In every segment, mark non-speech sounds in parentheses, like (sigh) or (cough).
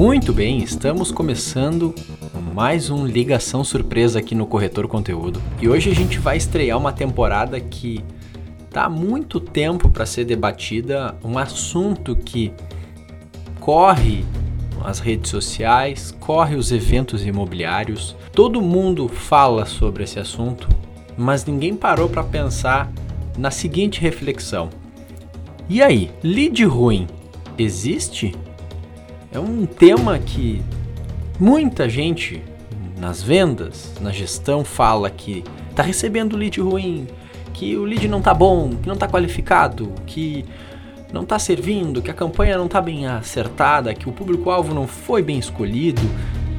Muito bem, estamos começando mais um ligação surpresa aqui no Corretor Conteúdo. E hoje a gente vai estrear uma temporada que tá muito tempo para ser debatida, um assunto que corre as redes sociais, corre os eventos imobiliários. Todo mundo fala sobre esse assunto, mas ninguém parou para pensar na seguinte reflexão: e aí, lead ruim existe? É um tema que muita gente nas vendas, na gestão fala que está recebendo lead ruim, que o lead não está bom, que não está qualificado, que não está servindo, que a campanha não está bem acertada, que o público-alvo não foi bem escolhido.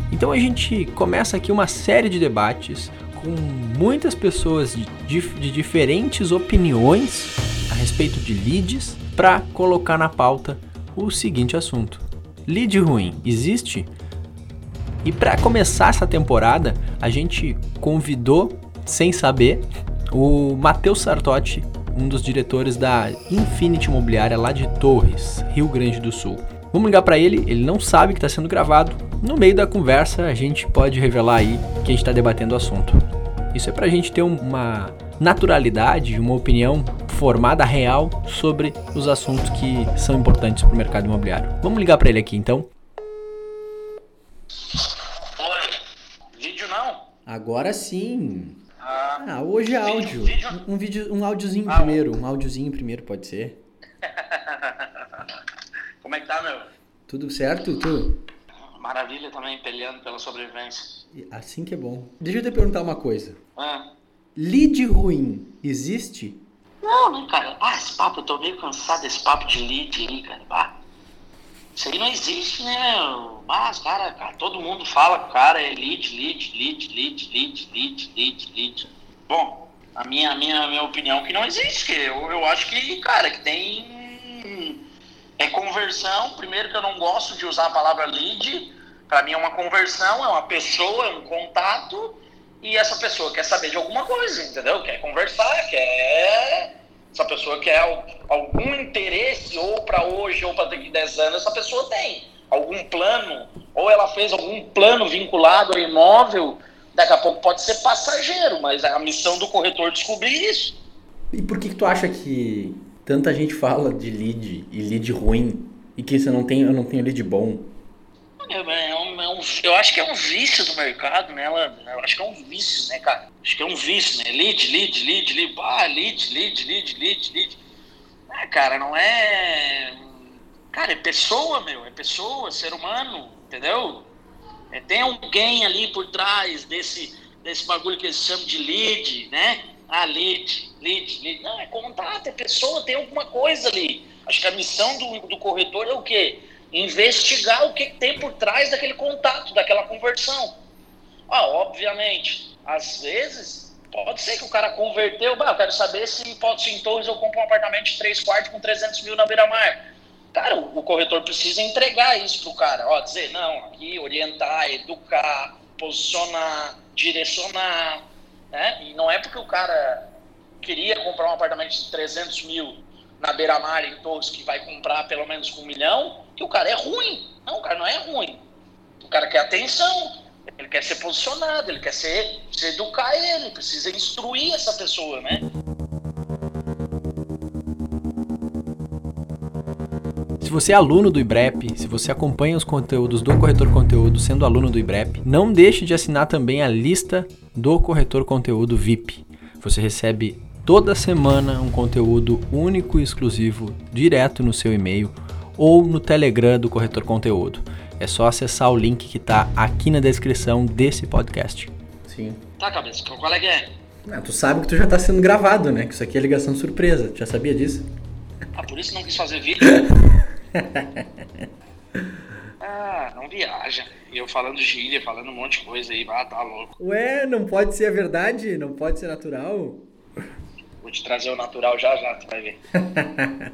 Então a gente começa aqui uma série de debates com muitas pessoas de, de diferentes opiniões a respeito de leads para colocar na pauta o seguinte assunto: lead ruim existe? E para começar essa temporada, a gente convidou, sem saber, o Matheus Sartotti, um dos diretores da Infinity Imobiliária lá de Torres, Rio Grande do Sul. Vamos ligar para ele, ele não sabe que está sendo gravado. No meio da conversa, a gente pode revelar aí que a gente está debatendo o assunto. Isso é para a gente ter uma naturalidade, uma opinião formada real sobre os assuntos que são importantes para o mercado imobiliário. Vamos ligar para ele aqui então. Oi, vídeo não? Agora sim. Ah, ah hoje é áudio. Vídeo? Um, um, vídeo, um áudiozinho ah, primeiro, um áudiozinho primeiro pode ser. (laughs) Como é que tá, meu? Tudo certo, tu? Maravilha também, peleando pela sobrevivência. Assim que é bom. Deixa eu te perguntar uma coisa. Ah. Lead ruim existe? Não, né, cara? Ah, esse papo, eu tô meio cansado desse papo de lead aí, cara. Ah, isso aí não existe, né? Mas, cara, cara, todo mundo fala que o cara é lead, lead, lead, lead, lead, lead, lead, lead. Bom, a minha, a minha, a minha opinião é que não existe. Eu, eu acho que, cara, que tem. É conversão. Primeiro que eu não gosto de usar a palavra lead. Para mim é uma conversão, é uma pessoa, é um contato e essa pessoa quer saber de alguma coisa, entendeu? Quer conversar, quer. Essa pessoa quer algum interesse, ou para hoje, ou para daqui a 10 anos, essa pessoa tem algum plano, ou ela fez algum plano vinculado ao imóvel, daqui a pouco pode ser passageiro, mas é a missão do corretor descobrir isso. E por que, que tu acha que tanta gente fala de lead e lead ruim e que você não tem, eu não tenho lead bom? É, é é um, eu acho que é um vício do mercado, né? Eu acho que é um vício, né, cara? Acho que é um vício, né? Lead, lead, lead, lead, ah, lead, lead, lead, lead, lead. É, cara, não é. Cara, é pessoa, meu, é pessoa, ser humano, entendeu? É, tem alguém ali por trás desse, desse bagulho que eles chamam de lead, né? Ah, lead, lead, lead. Não, é contato, é pessoa, tem alguma coisa ali. Acho que a missão do, do corretor é o quê? Investigar o que tem por trás daquele contato, daquela conversão. Ah, obviamente, às vezes, pode ser que o cara converteu, bah, eu quero saber se pode em Torres eu compro um apartamento de 3 quartos com 300 mil na beira-mar. Cara, o, o, corretor precisa entregar isso pro cara, ó, dizer, não, aqui, orientar, educar, posicionar, direcionar, né? E não é porque o cara queria comprar um apartamento de 300 mil na beira-mar em Torres que vai comprar pelo menos com um milhão, que o cara é ruim. Não, o cara não é ruim. O cara quer atenção, ele quer ser posicionado, ele quer ser, se educar ele, precisa instruir essa pessoa, né? Se você é aluno do IBREP, se você acompanha os conteúdos do Corretor Conteúdo sendo aluno do IBREP, não deixe de assinar também a lista do Corretor Conteúdo VIP. Você recebe toda semana um conteúdo único e exclusivo direto no seu e-mail ou no Telegram do Corretor Conteúdo. É só acessar o link que está aqui na descrição desse podcast. Sim. Tá, cabeça, qual é que é? Ah, tu sabe que tu já está sendo gravado, né? Que isso aqui é ligação surpresa. Tu já sabia disso? Ah, por isso não quis fazer vídeo? (laughs) ah, não viaja. E eu falando gíria, falando um monte de coisa aí, ah, tá louco. Ué, não pode ser a verdade? Não pode ser natural? Vou te trazer o natural já já, tu vai ver. (laughs)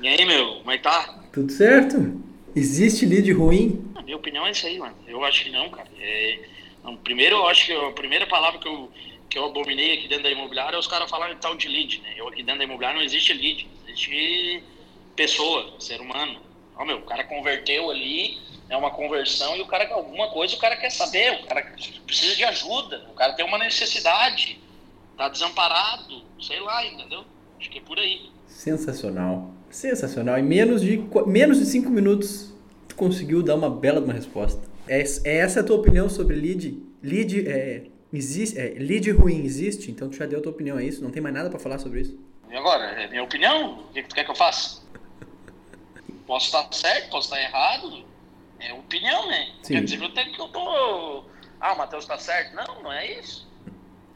e aí, meu, como é que tá? Tudo certo? Existe lead ruim? A minha opinião é isso aí, mano. Eu acho que não, cara. É... Primeiro, eu acho que a primeira palavra que eu, que eu abominei aqui dentro da imobiliária é os caras falarem tal de lead, né? Eu aqui dentro da imobiliária não existe lead, existe pessoa, ser humano. Ó, meu, o cara converteu ali, é uma conversão e o cara alguma coisa o cara quer saber, o cara precisa de ajuda, o cara tem uma necessidade, tá desamparado, sei lá, entendeu? Acho que é por aí. Sensacional. Sensacional. Em menos de, menos de cinco minutos, tu conseguiu dar uma bela uma resposta. É, é essa a tua opinião sobre lead? Lead, é, existe, é, lead ruim existe? Então tu já deu a tua opinião, é isso? Não tem mais nada para falar sobre isso? E agora? É minha opinião? O que tu quer que eu faça? posso estar certo, posso estar errado. É opinião, né? Sim. Quer dizer, eu tenho que eu tô... Ah, o Matheus tá certo. Não, não é isso.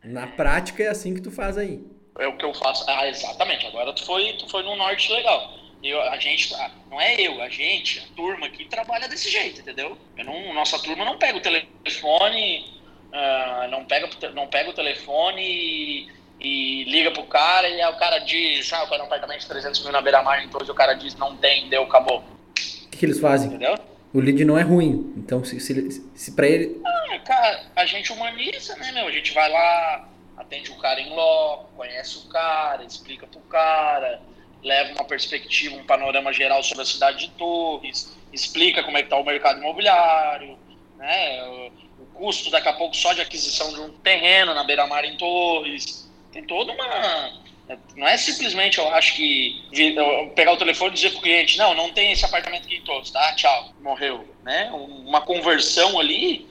Na prática é assim que tu faz aí. É o que eu faço. Ah, exatamente. Agora tu foi, tu foi num norte legal. Eu, a gente, ah, não é eu, a gente, a turma aqui trabalha desse jeito, entendeu? Eu não, nossa turma não pega o telefone, uh, não, pega, não pega o telefone e, e, liga pro cara e aí o cara diz, ah, eu quero um apartamento de 300 mil na beira-mar, então o cara diz, não tem, deu, acabou. O que, que eles fazem? Entendeu? O lead não é ruim, então se, se, se pra ele... Ah, cara, a gente humaniza, né, meu? A gente vai lá, atende o cara em loco, conhece o cara, explica pro cara, leva uma perspectiva, um panorama geral sobre a cidade de Torres, explica como é que está o mercado imobiliário, né? O, o, custo daqui a pouco só de aquisição de um terreno na beira-mar em Torres. Tem toda uma. Não é simplesmente, eu acho que pegar o telefone e dizer para o cliente, não, não tem esse apartamento aqui em Torres, tá? Tchau, morreu. Né? Uma conversão ali,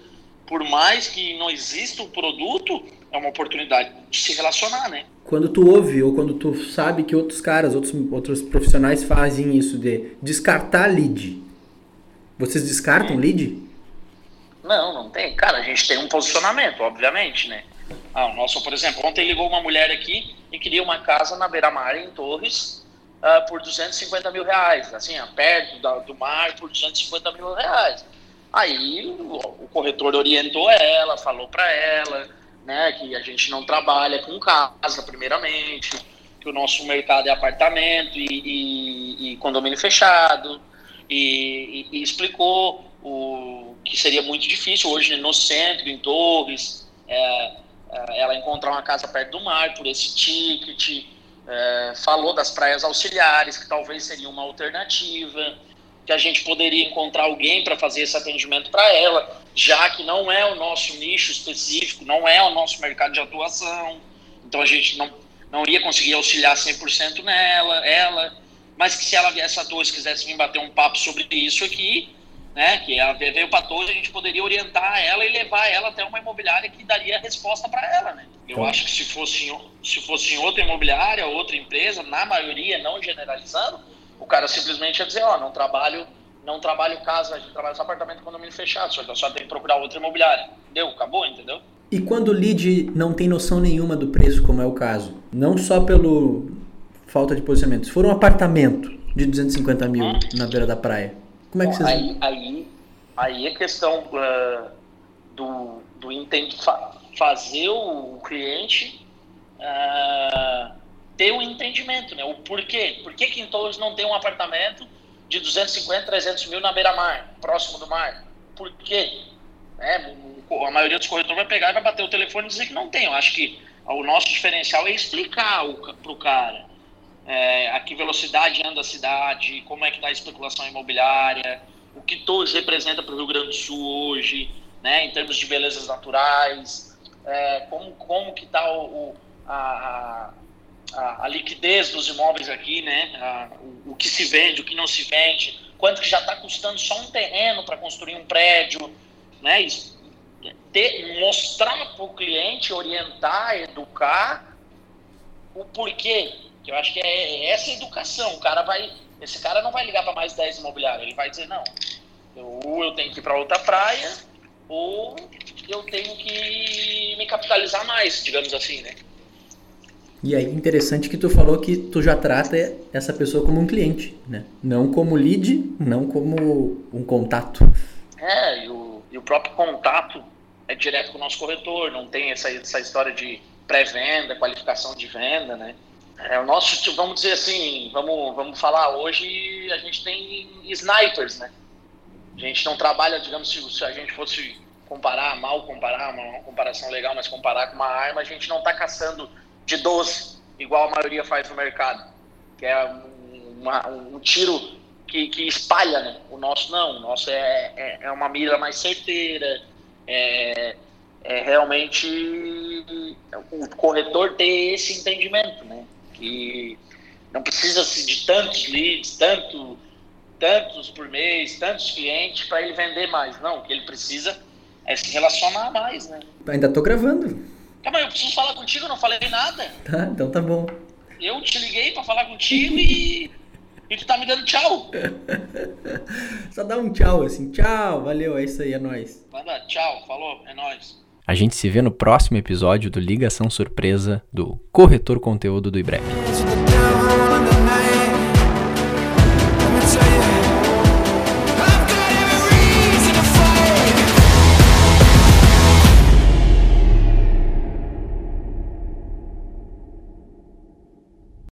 por mais que não exista o produto, é uma oportunidade de se relacionar, né? Quando tu ouve ou quando tu sabe que outros caras, outros, outros profissionais fazem isso de descartar lead, vocês descartam lead? Não, não tem. Cara, a gente tem um posicionamento, obviamente, né? Ah, o nosso, por exemplo, ontem ligou uma mulher aqui e queria uma casa na beira-mar, em Torres, uh, por 250 mil reais. Assim, perto da, do mar, por 250 mil reais. Aí o, o corretor orientou ela, falou para ela né? Que a gente não trabalha com casa, primeiramente, que o nosso mercado é apartamento e, e, e condomínio fechado, e, e, explicou o que seria muito difícil hoje no centro, em Torres, é, é, ela encontrar uma casa perto do mar por esse ticket, é, falou das praias auxiliares, que talvez seria uma alternativa que a gente poderia encontrar alguém para fazer esse atendimento para ela, já que não é o nosso nicho específico, não é o nosso mercado de atuação. Então a gente não, não iria conseguir auxiliar 100% nela, ela, mas que se ela viesse a todos quisesse vir bater um papo sobre isso aqui, né, que ela veio para todos, a gente poderia orientar ela e levar ela até uma imobiliária que daria a resposta para ela, né? Eu acho que se fosse, se fosse em outra imobiliária, outra empresa, na maioria, não generalizando, o cara simplesmente ia dizer, ó, oh, não trabalho, não trabalho casa, a gente trabalha só apartamento condomínio fechado, só, só tem que procurar outra imobiliária. Deu, acabou, entendeu? E quando o lead não tem noção nenhuma do preço, como é o caso, não só pelo falta de posicionamento, se for um apartamento de 250 mil hum. na beira da praia, como é que vocês... Aí, aí, aí é questão uh, do, do entende, fazer o cliente... Uh, ter um entendimento, né? O porquê. Por que, em Torres não tem um apartamento de 250, 300 mil na beira-mar, próximo do mar? Por quê? É, a maioria dos corretores vai pegar e vai bater o telefone e dizer que não tem. Eu acho que o nosso diferencial é explicar para o cara é, a que velocidade anda a cidade, como é que está a especulação imobiliária, o que Torres representa para o Rio Grande do Sul hoje, né, em termos de belezas naturais, é, como, como que está o, o a, a, liquidez dos imóveis aqui, né? A, o, o, que se vende, o que não se vende, quanto que já está custando só um terreno para construir um prédio, né? Ter, mostrar para o cliente, orientar, educar o porquê. Que eu acho que é, é essa educação. O cara vai, esse cara não vai ligar para mais 10 imobiliários, ele vai dizer não. Eu, ou eu tenho que ir para outra praia, ou eu tenho que me capitalizar mais, digamos assim, né? E aí, interessante que tu falou que tu já trata essa pessoa como um cliente, né? Não como lead, não como um contato. É, e o, e o próprio contato é direto com o nosso corretor, não tem essa, essa história de pré-venda, qualificação de venda, né? É, o nosso, vamos dizer assim, vamos, vamos falar, hoje a gente tem snipers, né? A gente não trabalha, digamos, se, se a gente fosse comparar, mal comparar, uma, uma comparação legal, mas comparar com uma arma, a gente não está caçando de 12, igual a maioria faz no mercado. Que é uma, um tiro que, que espalha, né? O nosso não, o nosso é, é, é uma mira mais certeira, é, é realmente o corretor ter esse entendimento, né? Que não precisa de tantos leads, tanto, tantos por mês, tantos clientes para ele vender mais. Não, o que ele precisa é se relacionar mais, né? Ainda tô gravando. Calma, eu preciso falar contigo, eu não falei nada. Tá, então tá bom. Eu te liguei para falar contigo e e tu tá me dando tchau. (laughs) Só dá um tchau assim. Tchau, valeu, é isso aí, é nóis. Manda tchau, falou, é nóis. A gente se vê no próximo episódio do Ligação Surpresa do Corretor Conteúdo do IBREP.